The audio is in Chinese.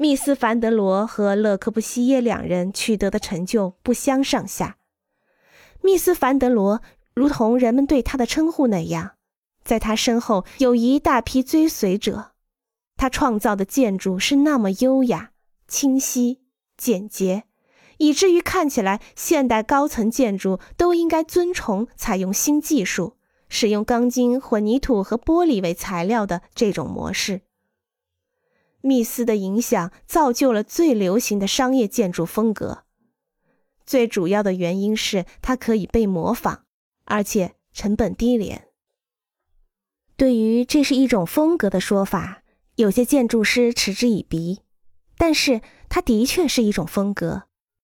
密斯·凡德罗和勒克布西耶两人取得的成就不相上下。密斯·凡德罗，如同人们对他的称呼那样，在他身后有一大批追随者。他创造的建筑是那么优雅、清晰、简洁，以至于看起来现代高层建筑都应该遵从采用新技术、使用钢筋、混凝土和玻璃为材料的这种模式。密斯的影响造就了最流行的商业建筑风格。最主要的原因是它可以被模仿，而且成本低廉。对于这是一种风格的说法，有些建筑师嗤之以鼻，但是它的确是一种风格。